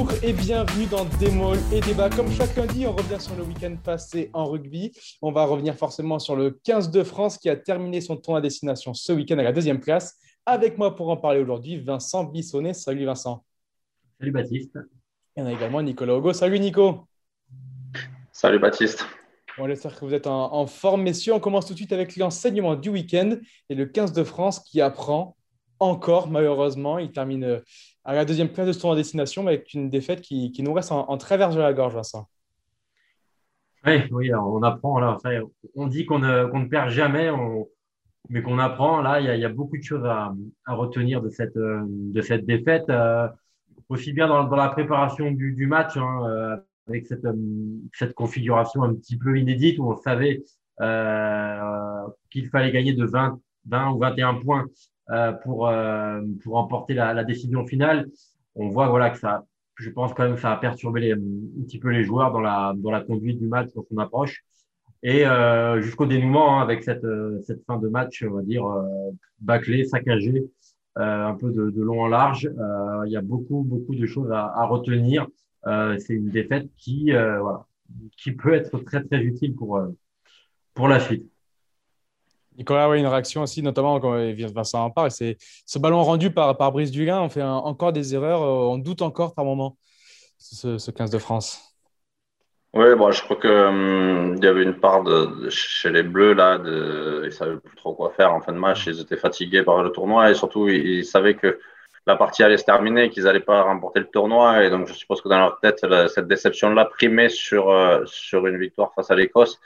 Bonjour et bienvenue dans Démol et Débat. Comme chaque lundi, on revient sur le week-end passé en rugby. On va revenir forcément sur le 15 de France qui a terminé son tour à destination ce week-end à la deuxième place. Avec moi pour en parler aujourd'hui, Vincent Bissonnet. Salut Vincent. Salut Baptiste. Et on a également Nicolas Hugo. Salut Nico. Salut Baptiste. On espère que vous êtes en, en forme, messieurs. On commence tout de suite avec l'enseignement du week-end et le 15 de France qui apprend encore, malheureusement. Il termine euh, à la deuxième place de ce tour en destination avec une défaite qui, nous reste en, travers de la gorge, Vincent. Oui, on apprend. Là. on dit qu'on ne, perd jamais, mais qu'on apprend. Là, il y, a, beaucoup de choses à, retenir de cette, de cette défaite. Euh, aussi bien dans, la préparation du, match, hein, euh, avec cette, cette configuration un petit peu inédite où on savait qu'il fallait gagner de 20, 20 ou 21 points euh, pour, euh, pour remporter la, décision finale. On voit voilà, que ça, je pense quand même ça a perturbé les, un petit peu les joueurs dans la, dans la conduite du match, dans son approche. Et euh, jusqu'au dénouement, hein, avec cette, euh, cette fin de match, on va dire, euh, bâclée, saccagée, euh, un peu de, de, long en large. Il y a beaucoup, beaucoup de choses à, à retenir. C'est une défaite qui, voilà, qui peut être très, très utile pour, pour la suite. Nicolas, oui, une réaction aussi, notamment quand Vincent en parle. Ce ballon rendu par, Brice Dugain. On fait encore des erreurs. Euh, on doute encore par moment, ce, 15 de France. Oui, bon, je crois qu'il hum, y avait une part chez les Bleus, là, ils ne savaient plus trop quoi faire en fin de match. Ils étaient fatigués par le tournoi et surtout, ils, savaient que la partie allait se terminer, qu'ils n'allaient pas remporter le tournoi. Et donc, je suppose que dans leur tête, cette déception-là primait sur, euh, sur une victoire face à l'Écosse.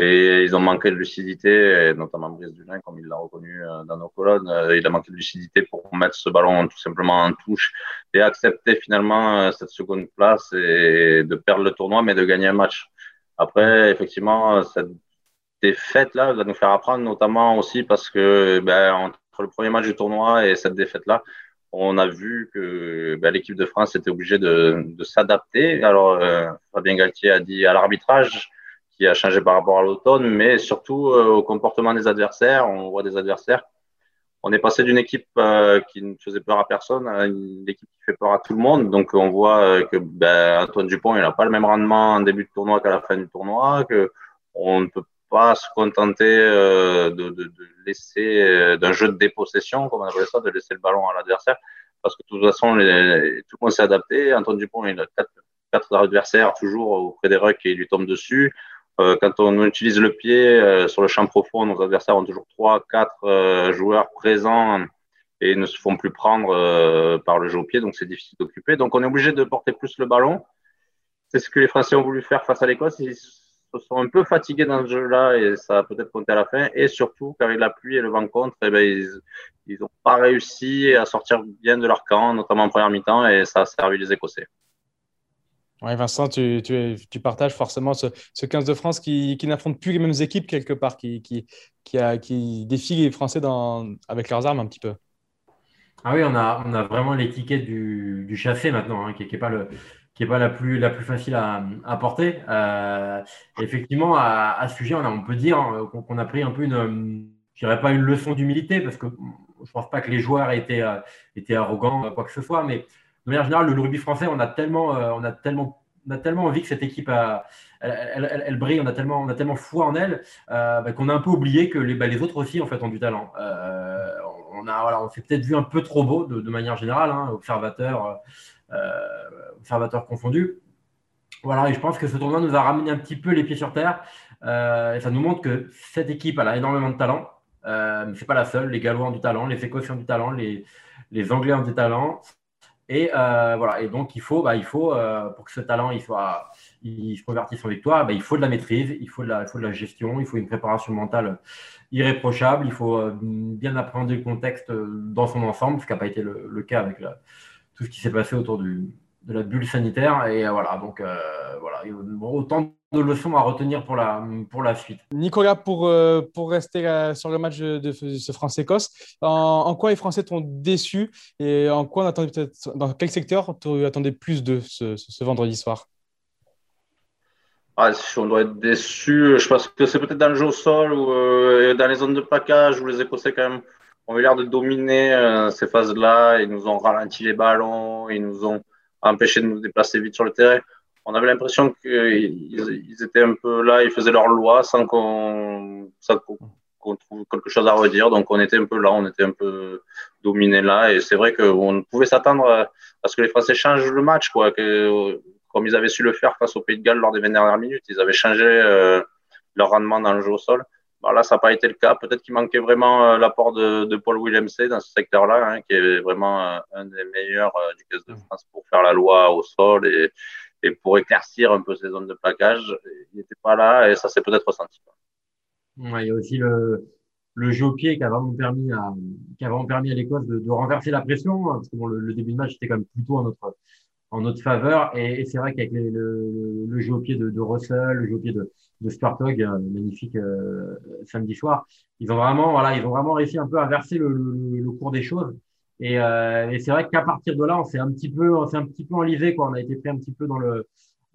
Et ils ont manqué de lucidité, notamment Brice Dulin, comme il l'a reconnu euh, dans nos colonnes. Euh, il a manqué de lucidité pour mettre ce ballon tout simplement en touche et accepter finalement euh, cette seconde place et de perdre le tournoi, mais de gagner un match. Après, effectivement, cette défaite-là va nous faire apprendre, notamment aussi parce que ben, entre le premier match du tournoi et cette défaite-là, on a vu que ben, l'équipe de France était obligée de, de s'adapter. Alors, Fabien Galtier a dit à l'arbitrage, qui a changé par rapport à l'automne, mais surtout euh, au comportement des adversaires. On voit des adversaires. On est passé d'une équipe euh, qui ne faisait peur à personne à une équipe qui fait peur à tout le monde. Donc on voit euh, que ben, Antoine Dupont, il n'a pas le même rendement en début de tournoi qu'à la fin du tournoi, que on ne peut pas se contenter de, laisser d'un jeu de dépossession, comme on appelle ça, de laisser le ballon à l'adversaire, parce que de toute façon, tout le monde s'est adapté. Antoine Dupont, il a quatre, adversaires toujours auprès des rucks et lui tombe dessus. Euh, quand on utilise le pied euh, sur le champ profond, nos adversaires ont toujours trois, quatre euh, joueurs présents et ne se font plus prendre par le jeu au pied, donc c'est difficile d'occuper. Donc on est obligé de porter plus le ballon. C'est ce que les Français ont voulu faire face à l'Écosse. Ils se sont un peu fatigués dans ce jeu-là et ça a peut-être compté à la fin. Et surtout, avec la pluie et le vent contre, eh ben, ils n'ont pas réussi à sortir bien de leur camp, notamment en première mi-temps, et ça a servi les Écossais. Oui, Vincent, tu, tu, partages forcément ce, ce 15 de France qui, qui n'affronte plus les mêmes équipes quelque part, qui, qui, qui, qui défie les Français dans, avec leurs armes un petit peu. Ah oui, on a, on a vraiment l'étiquette du, du chassé maintenant, hein, qui n'est pas, le, qui est pas la, plus, la plus facile à, à porter. Euh, effectivement, à, à, ce sujet, on, a, on peut dire hein, qu'on a pris un peu une, je pas une leçon d'humilité, parce que je ne pense pas que les joueurs étaient, euh, étaient arrogants, quoi que ce soit, mais de manière générale, le rugby français, on a tellement, euh, on a tellement, on a tellement envie que cette équipe elle, brille, on a tellement, on a tellement foi en elle euh, bah, qu'on a un peu oublié que les, bah, les autres aussi en fait ont du talent. Euh, on a, voilà, on s'est peut-être vu un peu trop beau de, manière générale, hein, observateur, observateur confondu. Voilà, et je pense que ce tournoi nous a ramené un petit peu les pieds sur terre. et ça nous montre que cette équipe a énormément de talent. mais c'est pas la seule. Les Gallois ont du talent, les Écossais ont du talent, les Anglais ont du talent. Et euh, voilà. Et donc il faut, bah, il faut euh, pour que ce talent il soit, il se convertisse en victoire, bah, il faut de la maîtrise, il faut de la, il faut de la gestion, il faut une préparation mentale irréprochable, il faut euh, bien appréhender le contexte dans son ensemble, ce qui n'a pas été le, cas avec tout ce qui s'est passé autour de la bulle sanitaire. Et voilà. Donc voilà. autant de leçons à retenir pour la, pour la suite. Nicolas, pour, euh, pour rester euh, sur le match de, ce France-Écosse, en, quoi les Français t'ont déçu et en quoi on attendait peut-être, dans quel secteur tu attendais plus de ce, ce, vendredi soir? Ah, si on doit être déçu, je pense que c'est peut-être dans le jeu au sol ou euh, dans les zones de plaquage où les Écossais quand même ont eu l'air de dominer ces phases-là. Ils nous ont ralenti les ballons, ils nous ont empêcher de nous déplacer vite sur le terrain. On avait l'impression qu'ils étaient un peu là, ils faisaient leur loi sans qu'on trouve quelque chose à redire. Donc on était un peu là, on était un peu dominé là. Et c'est vrai qu'on pouvait s'attendre à ce que les Français changent le match, quoi. Que, comme ils avaient su le faire face au Pays de Galles lors des 20 dernières minutes. Ils avaient changé euh, leur rendement dans le jeu au sol. Bon, là, ça n'a pas été le cas. Peut-être qu'il manquait vraiment euh, l'apport de, de, Paul C dans ce secteur-là, hein, qui est vraiment euh, un des meilleurs du Caisse de France pour faire la loi au sol et, et pour éclaircir un peu ces zones de plaquage. Il n'était pas là et ça s'est peut-être ressenti. Ouais, il y a aussi le, le jeu au pied qui a vraiment permis à, qui a vraiment permis à l'Écosse de, de, renverser la pression, hein, parce que bon, le, le, début de match était quand même plutôt à notre, en notre faveur. Et, c'est vrai qu'avec le, le, jeu au pied de, de, Russell, le jeu au pied de, de Spartog, euh, magnifique euh, samedi soir, ils ont vraiment, voilà, ils ont vraiment réussi un peu à verser le, le cours des choses. Et, euh, et c'est vrai qu'à partir de là, on s'est un petit peu, on s'est un petit peu enlisé, quoi. On a été pris un petit peu dans le,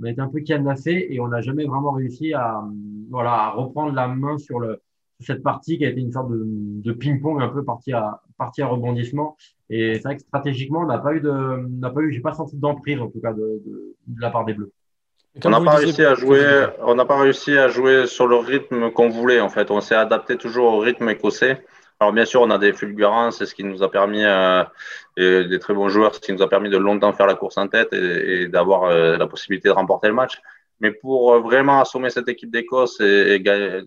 on a été un peu cadenassé et on n'a jamais vraiment réussi à, voilà, à reprendre la main sur le, cette partie qui a été une sorte de, de ping-pong un peu partie à, partie à rebondissement. Et c'est vrai que stratégiquement, on n'a pas eu de, n'a pas eu, j'ai pas senti d'emprise en tout cas de, de, de la part des Bleus. On n'a pas réussi à jouer, on n'a pas réussi à jouer sur le rythme qu'on voulait en fait. On s'est adapté toujours au rythme écossais. Alors bien sûr, on a des fulgurances, c'est ce qui nous a permis, euh, et des très bons joueurs, ce qui nous a permis de longtemps faire la course en tête et, et d'avoir euh, la possibilité de remporter le match. Mais pour euh, vraiment assommer cette équipe d'Écosse et, et,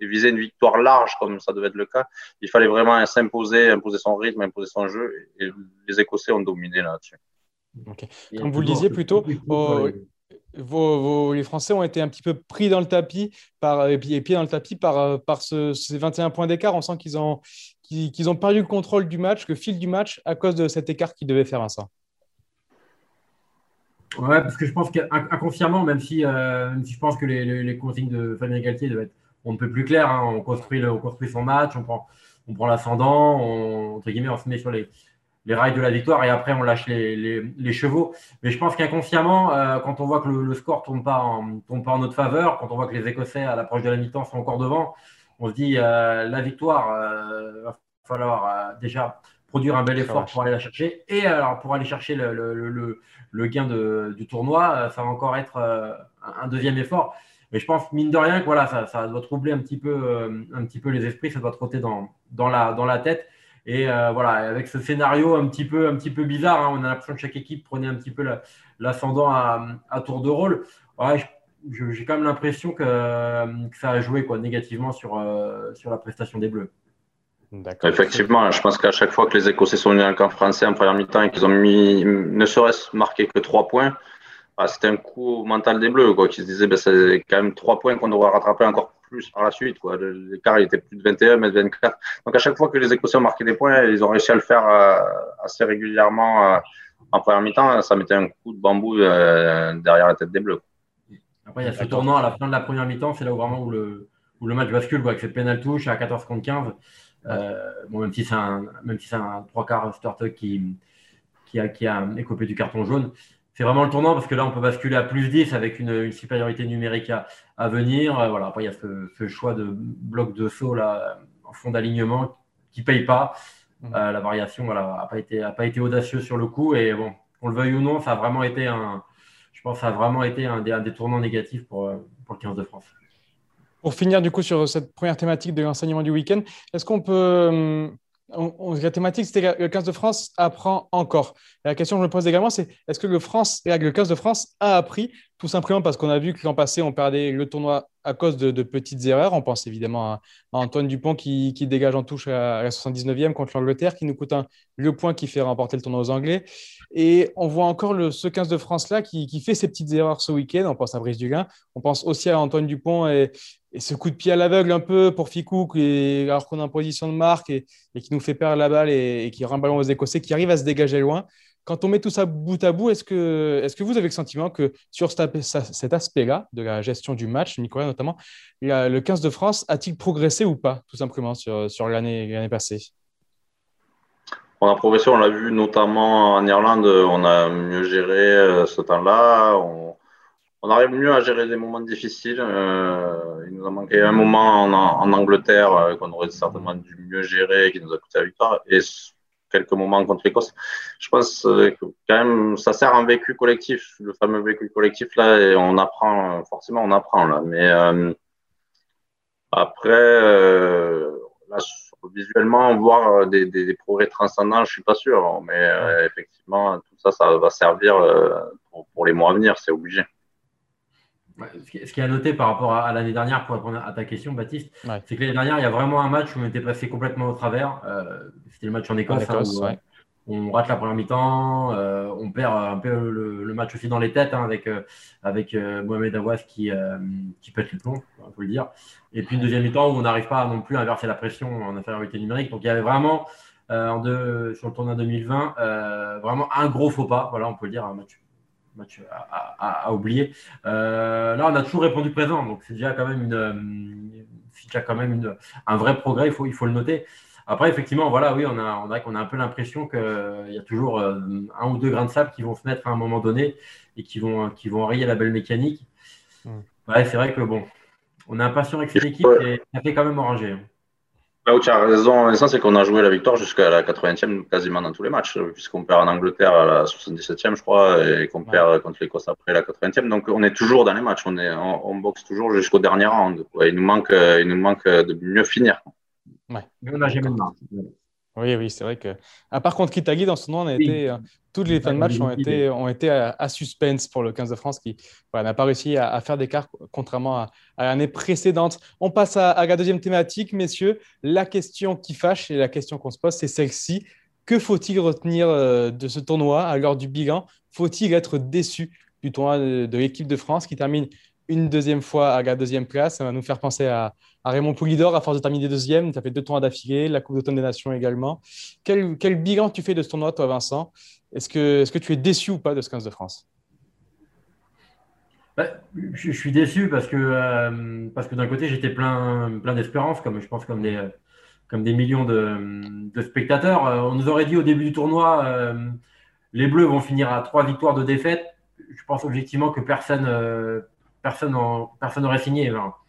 et viser une victoire large comme ça devait être le cas, il fallait vraiment s'imposer, imposer son rythme, imposer son jeu. Et les Écossais ont dominé là-dessus. Okay. Comme vous le disiez plus tôt, les Français ont été un petit peu pris dans le tapis, par, et pieds dans le tapis par, ce, ces 21 points d'écart. On sent qu'ils ont, perdu le contrôle du match, le fil du match, à cause de cet écart qu'ils devaient faire ça. Ouais, parce que je pense qu'inconsciemment, même si, euh, même si je pense que les, consignes de Fabien Galtier devaient être on ne peut plus clair. Hein. On, construit son match, on prend, on prend l'ascendant, on, on se met sur les, les rails de la victoire et après on lâche les, les, les chevaux. Mais je pense qu'inconsciemment, euh, quand on voit que le, le score tourne pas en, tourne pas en notre faveur, quand on voit que les Écossais à l'approche de la mi-temps sont encore devant, on se dit euh, la victoire, euh, va falloir euh, déjà produire un bel effort pour aller la chercher. Et alors pour aller chercher le, le, le, le gain de, du tournoi, ça va encore être un deuxième effort. Mais je pense, mine de rien, que voilà, ça, ça doit troubler un petit, peu, un petit peu les esprits, ça doit trotter dans, dans, la, dans la tête. Et euh, voilà, avec ce scénario un petit peu, un petit peu bizarre, hein, on a l'impression que chaque équipe prenait un petit peu l'ascendant à, à, tour de rôle. Ouais, j'ai quand même l'impression que, que, ça a joué quoi, négativement sur, euh, sur la prestation des Bleus. Effectivement, je pense qu'à chaque fois que les Écossais sont venus en camp français en première mi-temps et qu'ils ont mis, ne serait-ce marqué que trois points, ah, c'était un coup mental des Bleus, quoi, qui se disait, ben, c'est quand même trois points qu'on devrait rattraper encore plus par la suite, quoi. L'écart, il était plus de 21, mais de 24. Donc, à chaque fois que les Écossais ont marqué des points, ils ont réussi à le faire euh, assez régulièrement euh, en première mi-temps. Ça mettait un coup de bambou euh, derrière la tête des Bleus. Après, il y a ce tournant à la fin de la première mi-temps, c'est là où vraiment où le, où le match bascule, quoi, avec cette pénal touche à 14 contre 15. Euh, bon, même si c'est un, même si c'est un trois quarts Startup qui, qui a, qui a écopé du carton jaune, c'est vraiment le tournant parce que là, on peut basculer à plus 10 avec une, une supériorité numérique à, à venir. Euh, voilà. Après, il y a ce, ce, choix de bloc de saut là, en fond d'alignement qui ne paye pas. Mmh. Euh, la variation n'a voilà, pas, été, a pas été audacieuse sur le coup. Et bon, qu'on le veuille ou non, ça a vraiment été un, je pense, ça a vraiment été un des, un des tournants négatifs pour, euh, pour le 15 de France. Pour finir du coup sur cette première thématique de l'enseignement du week-end, est-ce qu'on peut hum, on, la thématique, c'était le 15 de France apprend encore. La question que je me pose également, c'est est-ce que le, France, le 15 de France a appris Tout simplement parce qu'on a vu que l'an passé, on perdait le tournoi à cause de, petites erreurs. On pense évidemment à, Antoine Dupont qui, dégage en touche à, la 79e contre l'Angleterre, qui nous coûte un, le point qui fait remporter le tournoi aux Anglais. Et on voit encore le, ce 15 de France-là qui, qui, fait ses petites erreurs ce week-end. On pense à Brice Dugain, on pense aussi à Antoine Dupont et, ce coup de pied à l'aveugle un peu pour Ficou, alors qu'on est en position de marque et, qui nous fait perdre la balle et, et qui rend ballon aux Écossais, qui arrive à se dégager loin. Quand on met tout ça bout à bout, est-ce que, est que vous avez le sentiment que sur cet aspect-là, de la gestion du match, Nicolas notamment, le 15 de France a-t-il progressé ou pas, tout simplement, sur, sur l'année passée? On a progressé, on l'a vu notamment en Irlande, on a mieux géré euh, ce temps-là. On, arrive mieux à gérer des moments difficiles. Euh, il nous a manqué un moment en, Angleterre euh, qu'on aurait certainement dû mieux gérer, qui nous a coûté la victoire. Et quelques moments contre l'Écosse. Je pense que quand même, ça sert un vécu collectif, le fameux vécu collectif là, et on apprend, forcément, on apprend là. Mais après, visuellement, voir des, des, progrès transcendants, je suis pas sûr. Mais effectivement, tout ça, ça va servir pour les mois à venir, c'est obligé. Ce qui est à noter par rapport à, l'année dernière, pour répondre à ta question, Baptiste, c'est que l'année dernière, il y a vraiment un match où on était passé complètement au travers. Euh, c'était le match en Écosse. Hein, euh, on rate la première mi-temps, euh, on perd un peu le, match aussi dans les têtes hein, avec, avec Mohamed Awas qui, qui pète le plomb, on peut le dire. Et puis une deuxième mi-temps où on n'arrive pas non plus à inverser la pression en infériorité numérique. Donc il y avait vraiment, en deux, sur le tournoi 2020, vraiment un gros faux pas. Voilà, on peut le dire, un match match à, oublier. Euh, là, on a toujours répondu présent, donc c'est déjà quand même, une, euh, déjà quand même une, un vrai progrès, il faut, il faut le noter. Après, effectivement, voilà, oui, on a, on a, on a un peu l'impression qu'il y a toujours euh, un ou deux grains de sable qui vont se mettre à un moment donné et qui vont, qui vont enrayer la belle mécanique. Hmm. Ouais, c'est vrai que bon, on est impatient avec cette équipe et ça fait quand même oranger. Hein. Là où tu as raison, c'est qu'on a joué la victoire jusqu'à la 80e quasiment dans tous les matchs, puisqu'on perd en Angleterre à la 77e, je crois, et qu'on perd contre l'Écosse après la 80e. Donc on est toujours dans les matchs, on, est, on, boxe toujours jusqu'au dernier round. Il, nous manque, il nous manque de mieux finir. Ouais. Mais on n'a jamais de Oui, oui, c'est vrai que. À part contre Kitagi, dans ce nom, on a été. Euh, tous les fins de match ont été, ont été à, suspense pour le 15 de France qui n'a pas réussi à, faire d'écart, contrairement à, l'année précédente. On passe à, la deuxième thématique, messieurs. La question qui fâche et la question qu'on se pose, c'est celle-ci. Que faut-il retenir euh, de ce tournoi à l'heure du bilan? Faut-il être déçu du tournoi de l'équipe de France qui termine une deuxième fois à la deuxième place. Ça va nous faire penser à, Raymond Poulidor à force de terminer deuxième. Tu as fait deux tournois d'affilée, la Coupe d'automne des Nations également. Quel, bilan tu fais de ce tournoi, toi, Vincent? Est-ce que, est que tu es déçu ou pas de ce 15 de France? Bah, je, suis déçu parce que, euh, parce que d'un côté, j'étais plein, plein d'espérance, comme je pense comme des, comme des millions de, spectateurs. Euh, on nous aurait dit au début du tournoi, euh, les Bleus vont finir à trois victoires de défaite. Je pense objectivement que personne personne n'aurait signé. Alors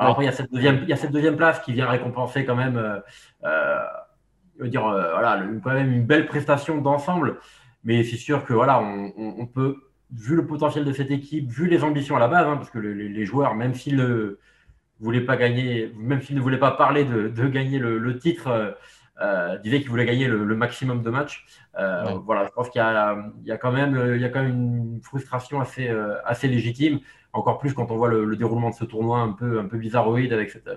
après, il y, a cette deuxième, il y a cette deuxième place qui vient récompenser quand même, euh, euh, dire, euh, voilà, quand même une belle prestation d'ensemble. Mais c'est sûr que voilà, on, peut, vu le potentiel de cette équipe, vu les ambitions à la base, hein, parce que les, joueurs, même s'ils ne voulaient pas gagner, même s'ils ne voulaient pas parler de, gagner le, titre, disaient qu'ils voulaient gagner le, maximum de matchs. Voilà, je pense qu'il y, y, a quand même, il y a quand même une frustration assez, assez légitime encore plus quand on voit le, déroulement de ce tournoi un peu, un peu bizarroïde avec cette,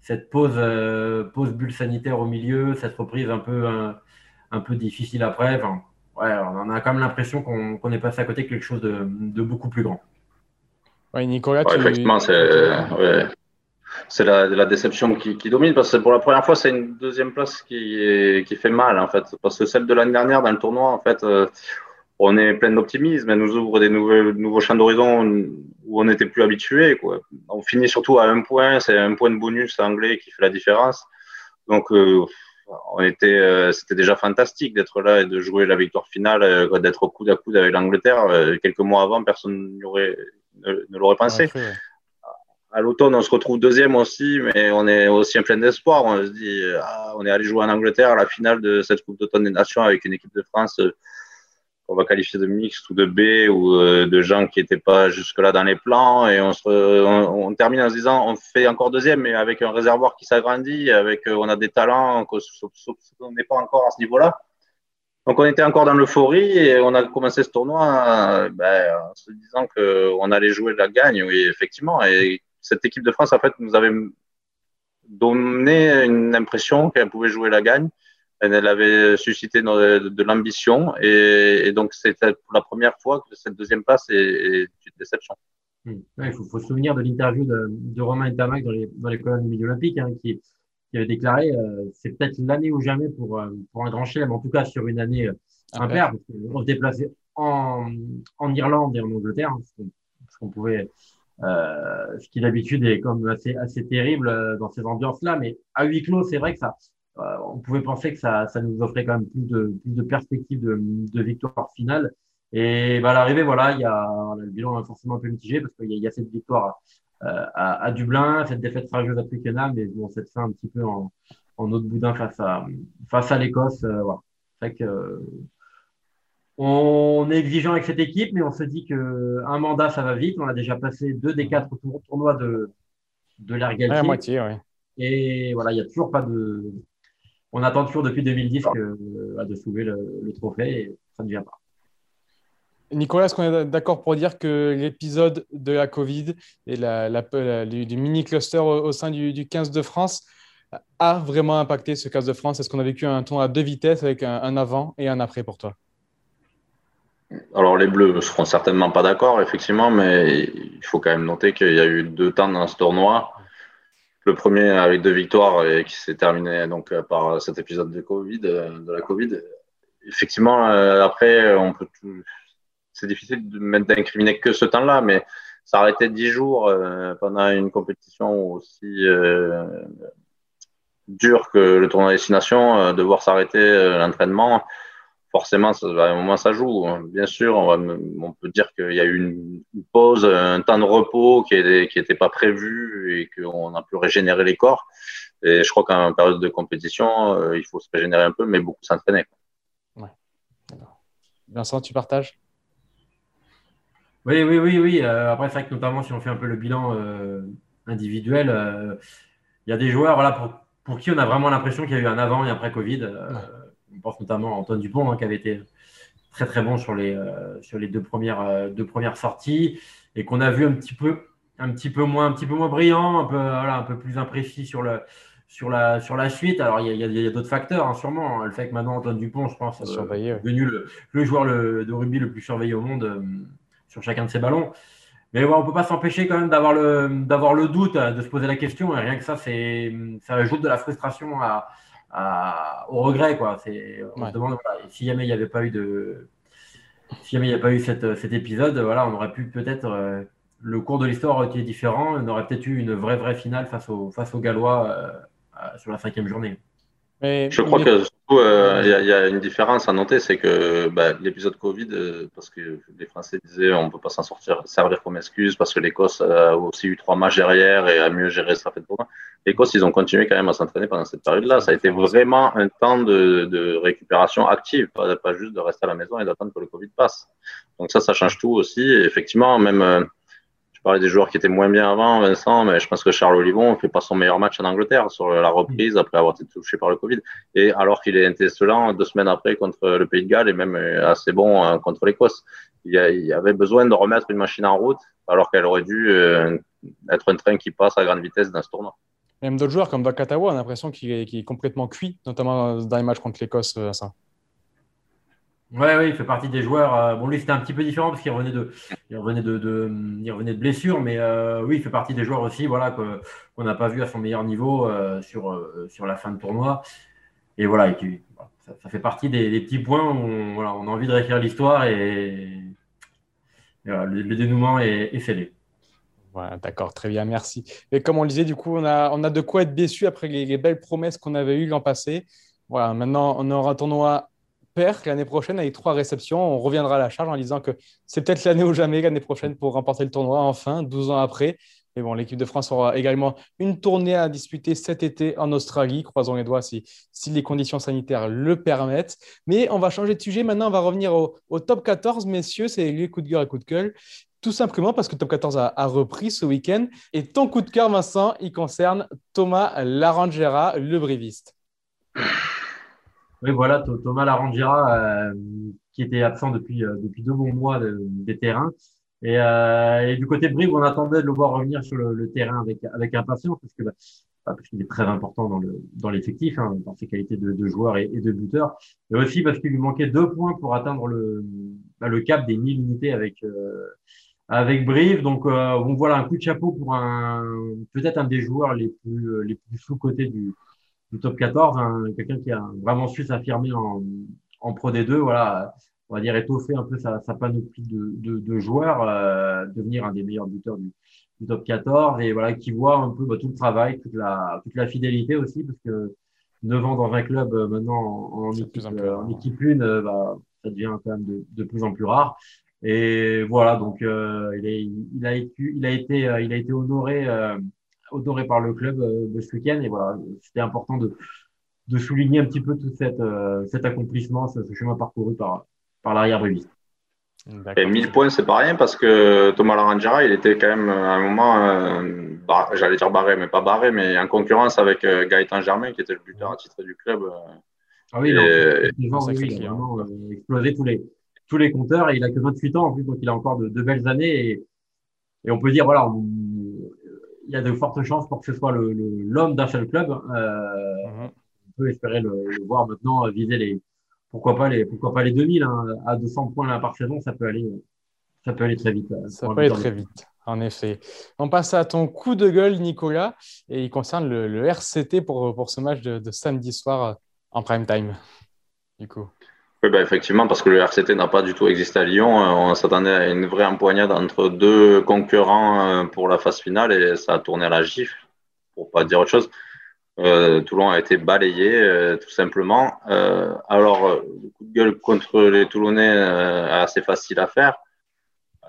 cette pause, euh, pause bulle sanitaire au milieu, cette reprise un peu, un, peu difficile après. Enfin, ouais, on a quand même l'impression qu'on est passé à côté de quelque chose de, de beaucoup plus grand. Oui, Nicolas, effectivement, c'est la, la, déception qui, qui, domine parce que pour la première fois, c'est une deuxième place qui, qui fait mal en fait. Parce que celle de l'année dernière dans le tournoi, en fait, euh, on est plein d'optimisme, elle nous ouvre des nouveaux, nouveaux champs d'horizon où on n'était plus habitué. Quoi. On finit surtout à un point, c'est un point de bonus anglais qui fait la différence. Donc, euh, on était, euh, c'était déjà fantastique d'être là et de jouer la victoire finale, euh, d'être au coude à coude avec l'Angleterre. quelques mois avant, personne aurait, ne, l'aurait pensé. À l'automne, on se retrouve deuxième aussi, mais on est aussi en plein d'espoir. On se dit, ah, on est allé jouer en Angleterre à la finale de cette Coupe d'automne des Nations avec une équipe de France on va qualifier de mixte ou de B ou euh, de gens qui n'étaient pas jusque-là dans les plans. Et on, se, on, termine en se disant, on fait encore deuxième, mais avec un réservoir qui s'agrandit, avec euh, on a des talents, on n'est pas encore à ce niveau-là. Donc on était encore dans l'euphorie et on a commencé ce tournoi euh, ben, en se disant qu'on allait jouer la gagne, oui, effectivement. Et cette équipe de France, en fait, nous avait donné une impression qu'elle pouvait jouer la gagne elle avait suscité de, l'ambition et, donc c'était pour la première fois que cette deuxième passe est, une déception. Hmm. il faut, se souvenir de l'interview de, Romain Tamac dans les, dans les colonnes du milieu olympique hein, qui, avait déclaré euh, c'est peut-être l'année ou jamais pour, euh, pour un grand chelem, en tout cas sur une année euh, impaire, parce qu'on se déplaçait en, en, Irlande et en Angleterre, hein, ce qu'on pouvait, ce qui d'habitude est comme assez, assez terrible dans ces ambiances-là, mais à huis clos, c'est vrai que ça, euh, on pouvait penser que ça, nous offrait quand même plus de, plus de perspectives de, victoire finale. Et bah, à l'arrivée, voilà, il y a le bilan est forcément un peu mitigé parce qu'il y, a cette victoire euh, à, Dublin, cette défaite rageuse à Twickenham, mais bon, cette fin un petit peu en, en autre boudin face à, face à l'Écosse. Euh, C'est vrai que on est exigeant avec cette équipe, mais on se dit qu'un mandat, ça va vite. On a déjà passé deux des quatre tournois de, de l'ère Galtier. moitié, oui. Et voilà, il n'y a toujours pas de. On attend toujours depuis 2010 que, de soulever le, trophée et ça ne vient pas. Nicolas, est-ce qu'on est d'accord pour dire que l'épisode de la Covid et la, la, du, mini-cluster au, sein du, du, 15 de France a vraiment impacté ce 15 de France? Est-ce qu'on a vécu un tournoi à deux vitesses avec un avant et un après pour toi? Alors les Bleus ne seront certainement pas d'accord, effectivement, mais il faut quand même noter qu'il y a eu deux temps dans ce tournoi. Le premier avec deux victoires et qui s'est terminé donc par cet épisode de Covid, de la Covid. Effectivement, euh, après, on peut c'est difficile de mettre d'incriminer que ce temps-là, mais s'arrêter dix jours euh, pendant une compétition aussi euh, dure que le tournoi destination, devoir s'arrêter l'entraînement forcément, ça, à un moment, ça joue. Bien sûr, on, peut dire qu'il y a eu une, pause, un temps de repos qui n'était pas prévu et qu'on a pu régénérer les corps. Et je crois qu'en période de compétition, euh, il faut se régénérer un peu, mais beaucoup s'entraîner. Ouais. Vincent, tu partages? Oui, oui, oui, oui. Euh, après, c'est vrai que notamment si on fait un peu le bilan euh, individuel, il y a des joueurs voilà, pour, pour, qui on a vraiment l'impression qu'il y a eu un avant et après Covid. On pense notamment à Antoine Dupont, hein, qui avait été très très bon sur les, euh, sur les deux, premières, euh, deux premières sorties et qu'on a vu un petit peu, un petit peu moins, un petit peu moins brillant, un peu, voilà, un peu plus imprécis sur, le, sur, la, sur la suite. Alors, il y a, d'autres facteurs, hein, sûrement. Le fait que maintenant, Antoine Dupont, je pense, est euh, devenu le, joueur de rugby le plus surveillé au monde sur chacun de ses ballons. Mais on ne peut pas s'empêcher quand même d'avoir le, d'avoir le doute, de se poser la question. Et rien que ça, c'est, ça ajoute de la frustration à, au regret. Quoi. C'est, on se demande si jamais il n'y avait pas eu de. Si jamais il n'y a pas eu cette, cet épisode, voilà, on aurait pu peut-être. Euh, le cours de l'histoire aurait été différent. On aurait peut-être eu une vraie, vraie finale face, au, face aux Gallois euh, sur la cinquième journée. Je crois que euh, il y, a une différence à noter, c'est que bah, l'épisode Covid, euh, parce que les Français disaient on ne peut pas s'en sortir, servir comme excuse parce que l'Écosse a aussi eu trois matchs derrière et a mieux géré ça fait pour L'Écosse, ils ont continué quand même à s'entraîner pendant cette période-là. Ça a été vraiment un temps de, de récupération active, pas, pas, juste de rester à la maison et d'attendre que le Covid passe. Donc ça, ça change tout aussi. Et effectivement, même euh, parlais des joueurs qui étaient moins bien avant, Vincent, mais je pense que Charles Olivon ne fait pas son meilleur match en Angleterre sur la reprise après avoir été touché par le Covid. Et alors qu'il est intestellant deux semaines après contre le Pays de Galles et même assez bon euh, contre l'Écosse. Il y avait besoin de remettre une machine en route alors qu'elle aurait dû euh, être un train qui passe à grande vitesse dans ce tournoi. Même d'autres joueurs comme Vakatawa, on a l'impression qu'il est, complètement cuit, notamment dans les matchs contre l'Écosse, euh, ça. Oui, ouais, il fait partie des joueurs. Euh, bon, lui, c'était un petit peu différent parce qu'il revenait de, il revenait de, de, il revenait de blessure, mais euh, oui, il fait partie des joueurs aussi, voilà, qu'on n'a pas vu à son meilleur niveau euh, sur, sur la fin de tournoi. Et voilà, ça, fait partie des, petits points où on, voilà, on a envie de réécrire l'histoire et, le, dénouement est, scellé. Voilà, d'accord, très bien, merci. Et comme on le disait, du coup, on a, on a de quoi être déçu après les, les belles promesses qu'on avait eues l'an passé. Voilà, maintenant, on aura un tournoi l'année prochaine avec trois réceptions. On reviendra à la charge en disant que c'est peut-être l'année ou jamais l'année prochaine pour remporter le tournoi, enfin, 12 ans après. Mais bon, l'équipe de France aura également une tournée à disputer cet été en Australie. Croisons les doigts si, les conditions sanitaires le permettent. Mais on va changer de sujet. Maintenant, on va revenir au, top 14, messieurs. C'est les coups de cœur et coups de gueule. Tout simplement parce que Top 14 a, a repris ce week-end. Et ton coup de cœur, Vincent, il concerne Thomas Larangera, le briviste. Oui, voilà, Thomas Larangira, euh, qui était absent depuis, euh, depuis deux bons mois des terrains. Et, euh, et, du côté de Brive, on attendait de le voir revenir sur le, terrain avec, avec impatience, parce que bah, parce qu'il est très important dans le dans l'effectif, hein, dans ses qualités de, de joueur et, de buteur, mais aussi parce qu'il lui manquait deux points pour atteindre le, bah, le cap des 1000 unités avec avec Brive. Donc, bon, voilà, un coup de chapeau pour un peut-être un des joueurs les plus les plus sous cotés du du top 14, hein, quelqu'un qui a vraiment su s'affirmer en, en Pro D2, voilà, on va dire étoffer un peu sa, sa panoplie de, de, de joueurs, euh, devenir un des meilleurs buteurs du, du, top 14 et voilà qui voit un peu bah, tout le travail, toute la, toute la fidélité aussi, parce que 9 ans dans un club euh, maintenant en, équipe, euh, en équipe une, euh, bah, ça devient quand même de, de, plus en plus rare. Et voilà, donc euh, il, est, il, a été, il a été, il a été honoré honoré par le club euh, de ce week-end. Et voilà, c'était important de, de souligner un petit peu tout cette, cet accomplissement, ce, chemin parcouru par, par l'arrière breviste. Et 1000 points, c'est pas rien parce que Thomas Laranjara, il était quand même à un moment, j'allais dire barré, mais pas barré, mais en concurrence avec Gaëtan Germain, qui était le buteur attitré du club. Ah oui, il a vraiment explosé tous les, tous les compteurs et il a que 28 ans en plus, donc il a encore de, belles années et, et, on peut dire voilà, il y a de fortes chances pour que ce soit l'homme le, l'homme d'un seul club. Euh, mhm. On peut espérer le, voir maintenant viser les pourquoi pas les pourquoi pas les 2000 hein, à 200 points par saison, ça peut aller ça peut aller très vite. Euh, ça peut aller très vite. En effet. On passe à ton coup de gueule, Nicolas, et il concerne le, RCT pour, pour ce match de, de samedi soir euh, en prime time. Du coup. Oui, bah, effectivement, parce que le RCT n'a pas du tout existé à Lyon. Euh, on s'attendait à une vraie empoignade entre deux concurrents euh, pour la phase finale et ça a tourné à la gifle, pour pas dire autre chose. Euh, Toulon a été balayé, euh, tout simplement. Euh, alors, le coup de gueule contre les Toulonnais, assez facile à faire.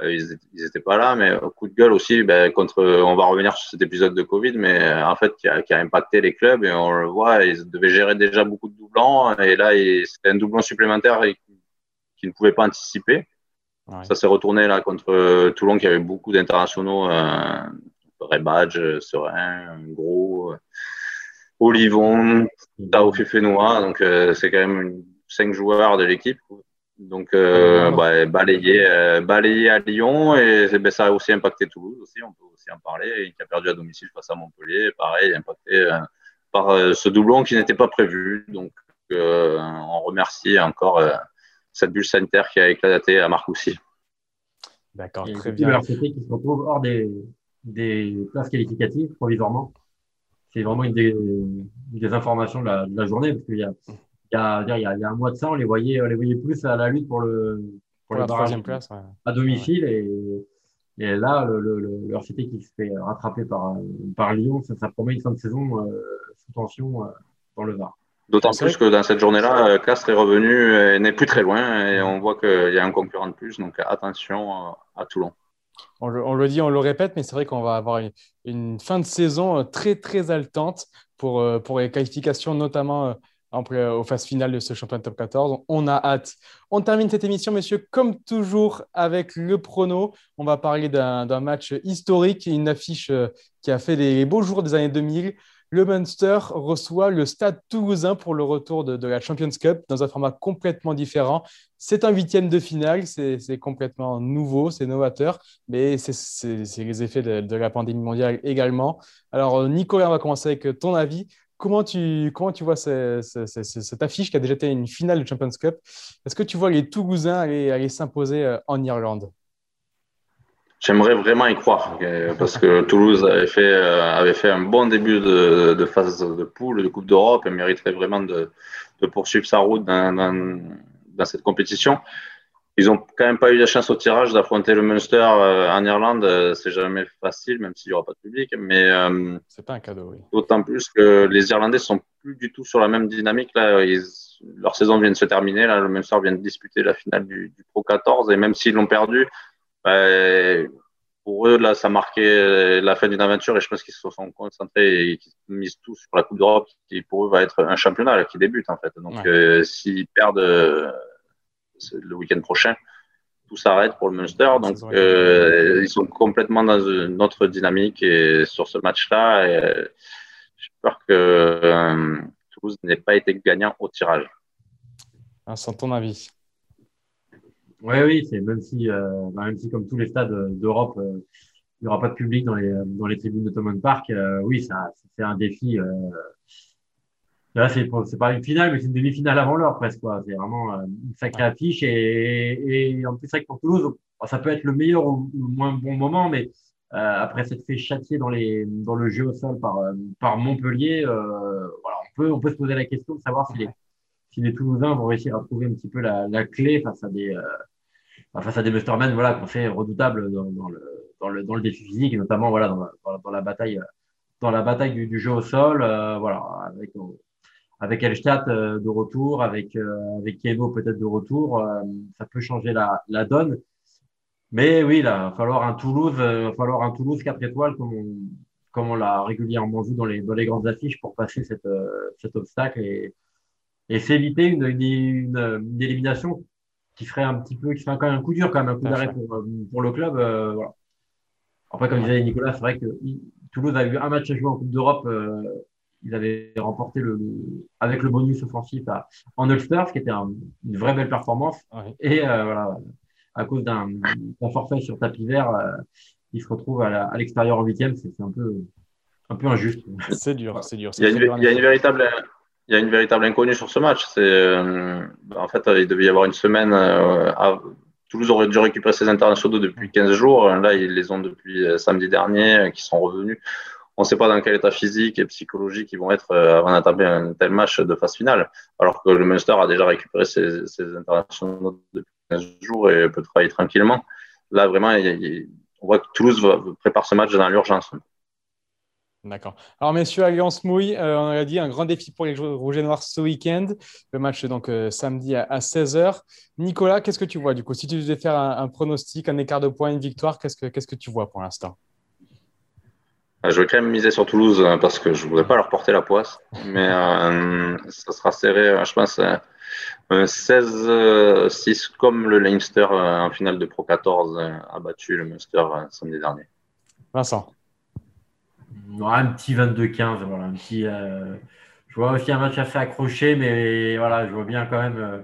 Euh, ils n'étaient pas là, mais coup de gueule aussi ben, contre. On va revenir sur cet épisode de Covid, mais en fait qui a, qui a, impacté les clubs et on le voit, ils devaient gérer déjà beaucoup de doublons et là c'était un doublon supplémentaire qu'ils ne pouvaient pas anticiper. Ça s'est retourné là contre Toulon qui avait beaucoup d'internationaux, euh, Rebadge, Serein, Gros, Olivon, Tao Fefenois, donc euh, c'est quand même cinq joueurs de l'équipe donc, euh, bah, balayé, euh, balayé à Lyon et ben, ça a aussi impacté Toulouse aussi, on peut aussi en parler, qui a perdu à domicile face à Montpellier, pareil, impacté euh, par euh, ce doublon qui n'était pas prévu. Donc, euh, on remercie encore cette bulle sanitaire qui a éclaté à Marcoussis. D'accord, très bien. Alors, c'était qui se retrouve hors des, des places qualificatives provisoirement? C'est vraiment une des, des informations de la, de la journée parce qu'il y a il y, a, il, y a, il y a un mois de ça, on les voyait, on les voyait plus à la lutte pour le, pour, la troisième place à domicile. Et, et là, le, le, le, RCT qui se fait rattraper par, par Lyon, ça, ça promet une fin de saison euh, sous tension euh, dans le Var. D'autant plus que dans cette journée-là, euh, Castres est revenu et n'est plus très loin et on voit qu'il y a un concurrent de plus. Donc attention à Toulon. On le, on le, dit, on le répète, mais c'est vrai qu'on va avoir une, une, fin de saison très, très haletante pour, pour les qualifications, notamment aux phases finales de ce championnat top 14. On a hâte. On termine cette émission, messieurs, comme toujours, avec le prono. On va parler d'un match historique, une affiche euh, qui a fait les beaux jours des années 2000. Le Munster reçoit le Stade toulousain pour le retour de, la Champions Cup dans un format complètement différent. C'est un huitième de finale, c'est complètement nouveau, c'est novateur, mais c'est les effets de, de, la pandémie mondiale également. Alors, Nicolas, on va commencer avec ton avis. Comment tu, comment tu vois cette affiche qui a déjà été une finale de Champions Cup? Est-ce que tu vois les Toulousains aller, s'imposer euh, en Irlande? J'aimerais vraiment y croire parce que Toulouse avait fait, euh, avait fait un bon début de, phase de poule de Coupe d'Europe et mériterait vraiment de, poursuivre sa route dans, dans cette compétition. Ils n'ont quand même pas eu la chance au tirage d'affronter le Munster euh, en Irlande. Euh, c'est jamais facile, même s'il n'y aura pas de public. Mais euh, c'est pas un cadeau, oui. D'autant plus que les Irlandais sont plus du tout sur la même dynamique. Là, leur saison vient de se terminer. Là, le Munster vient de disputer la finale du, Pro 14 et même s'ils l'ont perdu, bah, pour eux, là, ça marquait la fin d'une aventure et je pense qu'ils se sont concentrés et qu'ils misent tout sur la Coupe d'Europe qui pour eux va être un championnat qui débute en fait. Donc, s'ils perdent le week-end prochain, tout s'arrête pour le Munster. Donc, euh, ils sont complètement dans une autre dynamique et sur ce match-là. Euh, j'ai peur que euh, Toulouse n'ait pas été gagnant au tirage. Sans ton avis Oui, oui, c'est même si, bah, même si comme tous les stades d'Europe, il n'y aura pas de public dans les, dans les tribunes de Thomond Park, oui, ça, c'est un défi Là, c'est pas une finale, mais c'est une demi-finale avant l'heure presque. C'est vraiment euh, une sacrée affiche. Et, et en plus, c'est vrai que pour Toulouse, ça peut être le meilleur ou le moins bon moment, mais euh, après s'être fait châtier dans, les, dans le jeu au sol par, euh, par Montpellier, euh, voilà, on, peut, on peut se poser la question de savoir si les, si les Toulousains vont réussir à trouver un petit peu la, la clé face à des, euh, face à des Mustermen voilà, qu'on fait redoutables dans, dans, le, dans, le, dans le défi physique, et notamment voilà, dans, la, dans la bataille dans la bataille du, du jeu au sol, voilà, avec avec Elstadt euh, de retour, avec euh, avec Keno peut-être de retour, euh, ça peut changer la, la donne. Mais oui, là, il va falloir un Toulouse, il va falloir un Toulouse 4 étoiles comme on, comme on l'a régulièrement vu dans les, dans les grandes affiches pour passer cette, cet obstacle et, et s'éviter une, une, une, élimination qui serait un petit peu, qui serait quand même un coup dur, quand même un coup d'arrêt pour, pour, le club. voilà. Après, comme disait Nicolas, c'est vrai que Toulouse a eu un match à jouer en Coupe d'Europe. Euh, ils avaient remporté le, avec le bonus offensif en Ulster, ce qui était une vraie belle performance. Et euh, voilà, à cause d'un forfait sur tapis vert, euh, ils se retrouvent à l'extérieur en huitième. C'est un peu, un peu injuste. C'est dur, c'est dur. Il y, a une, il y a une véritable il y a une véritable inconnue sur ce match. C'est en fait, il devait y avoir une semaine Toulouse aurait dû récupérer ses internationaux depuis 15 jours. Là, ils les ont depuis euh, samedi dernier, euh, qui sont revenus. On ne sait pas dans quel état physique et psychologique ils vont être euh, avant d'entamer un tel match de phase finale. Alors que le Munster a déjà récupéré ses, internationaux depuis 15 jours et peut travailler tranquillement. Là, vraiment, on voit que Toulouse prépare ce match dans l'urgence. D'accord. Alors, messieurs, Alliance Mouille, euh, on a dit un grand défi pour les Rouges et Noirs ce week-end. Le match donc euh, samedi à, 16h. Nicolas, qu'est-ce que tu vois du coup? Si tu devais faire un, pronostic, un écart de points, une victoire, qu'est-ce que, tu vois pour l'instant? Je vais quand même miser sur Toulouse parce que je ne voudrais pas leur porter la poisse. Mais ça sera serré, je pense, 16-6 comme le Leinster en finale de Pro 14 a battu le Munster samedi dernier. Vincent un petit 22-15. Voilà, un petit, euh, je vois aussi un match assez accroché, mais voilà, je vois bien quand même. Euh,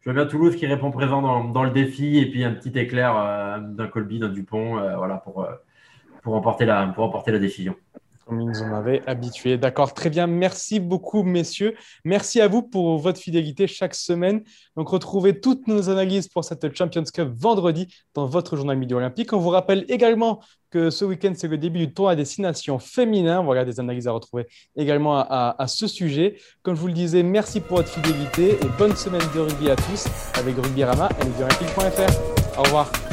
je vois bien Toulouse qui répond présent dans, le défi et puis un petit éclair euh, d'un Colby, d'un Dupont, voilà, pour, pour, remporter la, pour remporter la décision comme ils nous en avaient habitués. D'accord, très bien. Merci beaucoup, messieurs. Merci à vous pour votre fidélité chaque semaine. Donc, retrouvez toutes nos analyses pour cette Champions Cup vendredi dans votre journal Midi Olympique. On vous rappelle également que ce week-end, c'est le début du tour à destination féminin. Voilà des analyses à retrouver également à, ce sujet. Comme je vous le disais, merci pour votre fidélité et bonne semaine de rugby à tous avec Rugby Rama et Olympique.fr. Au revoir.